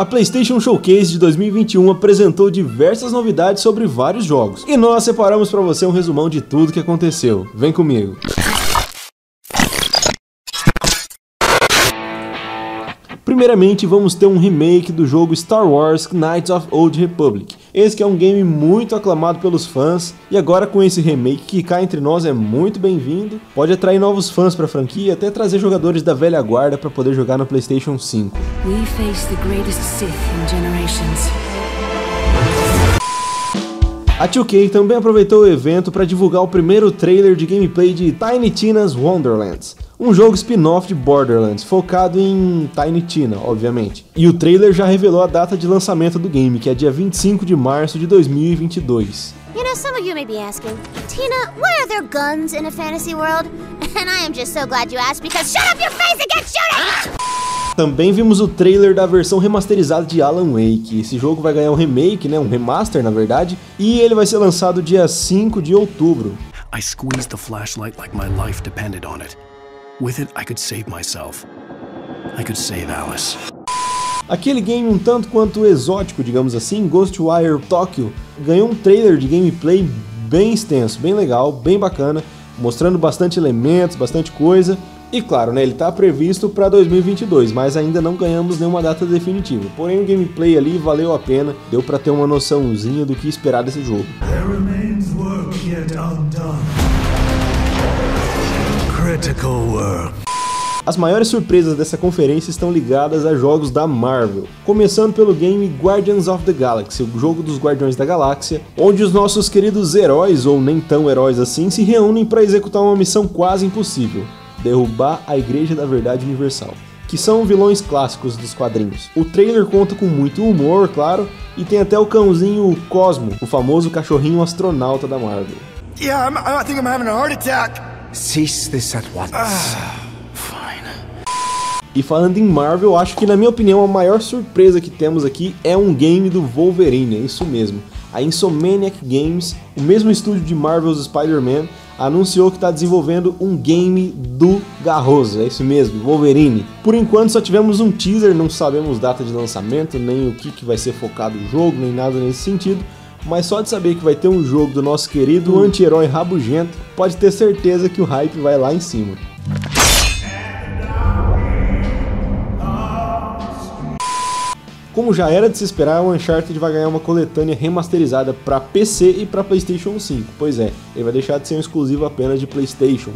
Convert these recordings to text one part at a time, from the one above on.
A PlayStation Showcase de 2021 apresentou diversas novidades sobre vários jogos, e nós separamos para você um resumão de tudo que aconteceu. Vem comigo. Primeiramente, vamos ter um remake do jogo Star Wars Knights of Old Republic. Esse que é um game muito aclamado pelos fãs, e agora com esse remake que cá entre nós é muito bem-vindo, pode atrair novos fãs para a franquia e até trazer jogadores da velha guarda para poder jogar no PlayStation 5. We face the greatest Sith in generations. A 2K também aproveitou o evento para divulgar o primeiro trailer de gameplay de Tiny Tina's Wonderlands, um jogo spin-off de Borderlands, focado em Tiny Tina, obviamente. E o trailer já revelou a data de lançamento do game, que é dia 25 de março de 2022. You know, some of you may be asking, Tina, why are there guns in a fantasy world? And I am just so glad you asked because shut up your face and get shooting! Também vimos o trailer da versão remasterizada de Alan Wake. Esse jogo vai ganhar um remake, né, um remaster na verdade, e ele vai ser lançado dia 5 de outubro. I squeezed the flashlight like my life depended on it. With it I could save myself. I could save Alice. Aquele game um tanto quanto exótico, digamos assim, Ghostwire Tokyo, ganhou um trailer de gameplay bem extenso, bem legal, bem bacana, mostrando bastante elementos, bastante coisa, e claro, né, ele está previsto para 2022, mas ainda não ganhamos nenhuma data definitiva. Porém, o gameplay ali valeu a pena, deu para ter uma noçãozinha do que esperar desse jogo. As maiores surpresas dessa conferência estão ligadas a jogos da Marvel, começando pelo game Guardians of the Galaxy, o jogo dos Guardiões da Galáxia, onde os nossos queridos heróis, ou nem tão heróis assim, se reúnem para executar uma missão quase impossível derrubar a Igreja da Verdade Universal, que são vilões clássicos dos quadrinhos. O trailer conta com muito humor, claro, e tem até o cãozinho Cosmo, o famoso cachorrinho astronauta da Marvel. Yeah, I'm, I think I'm having a heart attack. Cease this at once. Ah, fine. E falando em Marvel, acho que na minha opinião a maior surpresa que temos aqui é um game do Wolverine, é isso mesmo. A Insomniac Games, o mesmo estúdio de Marvel's Spider-Man, anunciou que está desenvolvendo um game do Garroso, é isso mesmo, Wolverine. Por enquanto só tivemos um teaser, não sabemos data de lançamento, nem o que, que vai ser focado o jogo, nem nada nesse sentido. Mas só de saber que vai ter um jogo do nosso querido anti-herói rabugento, pode ter certeza que o hype vai lá em cima. Como já era de se esperar, o Uncharted vai ganhar uma coletânea remasterizada para PC e para PlayStation 5. Pois é, ele vai deixar de ser um exclusivo apenas de PlayStation.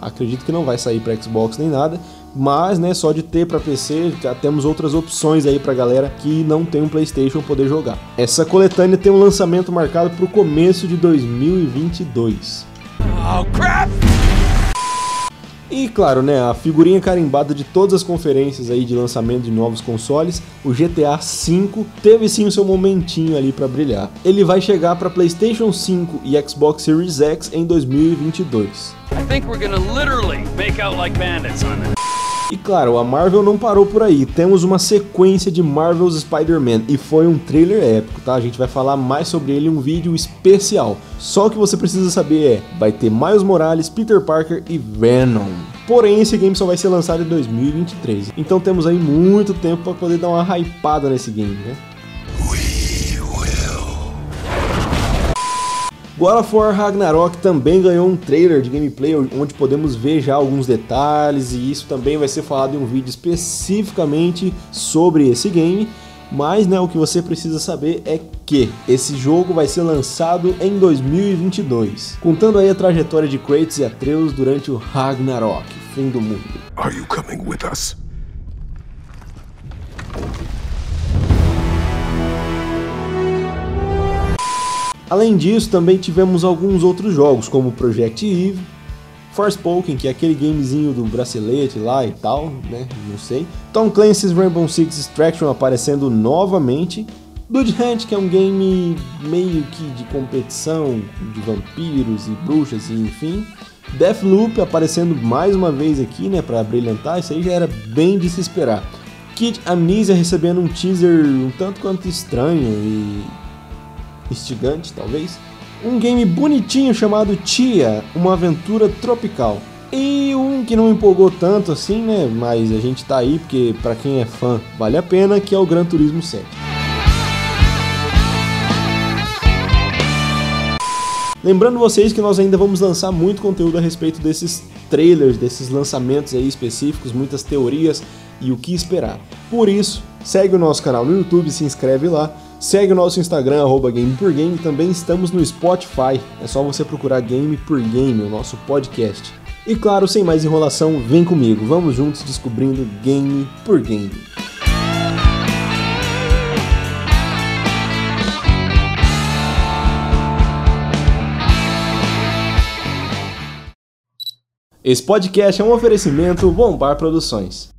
Acredito que não vai sair para Xbox nem nada, mas né, só de ter para PC já temos outras opções aí para galera que não tem um PlayStation poder jogar. Essa coletânea tem um lançamento marcado para o começo de 2022. Oh, crap! E claro, né, a figurinha carimbada de todas as conferências aí de lançamento de novos consoles, o GTA V teve sim o seu momentinho ali para brilhar. Ele vai chegar para PlayStation 5 e Xbox Series X em 2022. I think we're gonna literally make out like bandits on it. E claro, a Marvel não parou por aí, temos uma sequência de Marvel's Spider-Man e foi um trailer épico, tá? A gente vai falar mais sobre ele em um vídeo especial. Só o que você precisa saber é, vai ter Miles Morales, Peter Parker e Venom. Porém, esse game só vai ser lançado em 2023. Então temos aí muito tempo para poder dar uma hypada nesse game, né? God of War Ragnarok também ganhou um trailer de gameplay onde podemos ver já alguns detalhes e isso também vai ser falado em um vídeo especificamente sobre esse game. Mas né, o que você precisa saber é que esse jogo vai ser lançado em 2022, contando aí a trajetória de Kratos e Atreus durante o Ragnarok, fim do mundo. Are you coming with us? Além disso, também tivemos alguns outros jogos, como Project Eve, Forspoken, que é aquele gamezinho do bracelete lá e tal, né? Não sei. Tom Clancy's Rainbow Six Extraction aparecendo novamente. Blood Hunt, que é um game meio que de competição de vampiros e bruxas e enfim. Deathloop aparecendo mais uma vez aqui, né, para brilhantar, isso aí já era bem de se esperar. Kid Amnesia recebendo um teaser um tanto quanto estranho e instigante, talvez. Um game bonitinho chamado Tia, uma aventura tropical. E um que não empolgou tanto assim, né? Mas a gente tá aí porque para quem é fã vale a pena, que é o Gran Turismo 7. Lembrando vocês que nós ainda vamos lançar muito conteúdo a respeito desses trailers, desses lançamentos aí específicos, muitas teorias e o que esperar. Por isso, segue o nosso canal no YouTube, se inscreve lá, segue o nosso Instagram, arroba Game por Game, também estamos no Spotify, é só você procurar Game por Game, o nosso podcast. E claro, sem mais enrolação, vem comigo, vamos juntos descobrindo game por game. Esse podcast é um oferecimento Bombar Produções.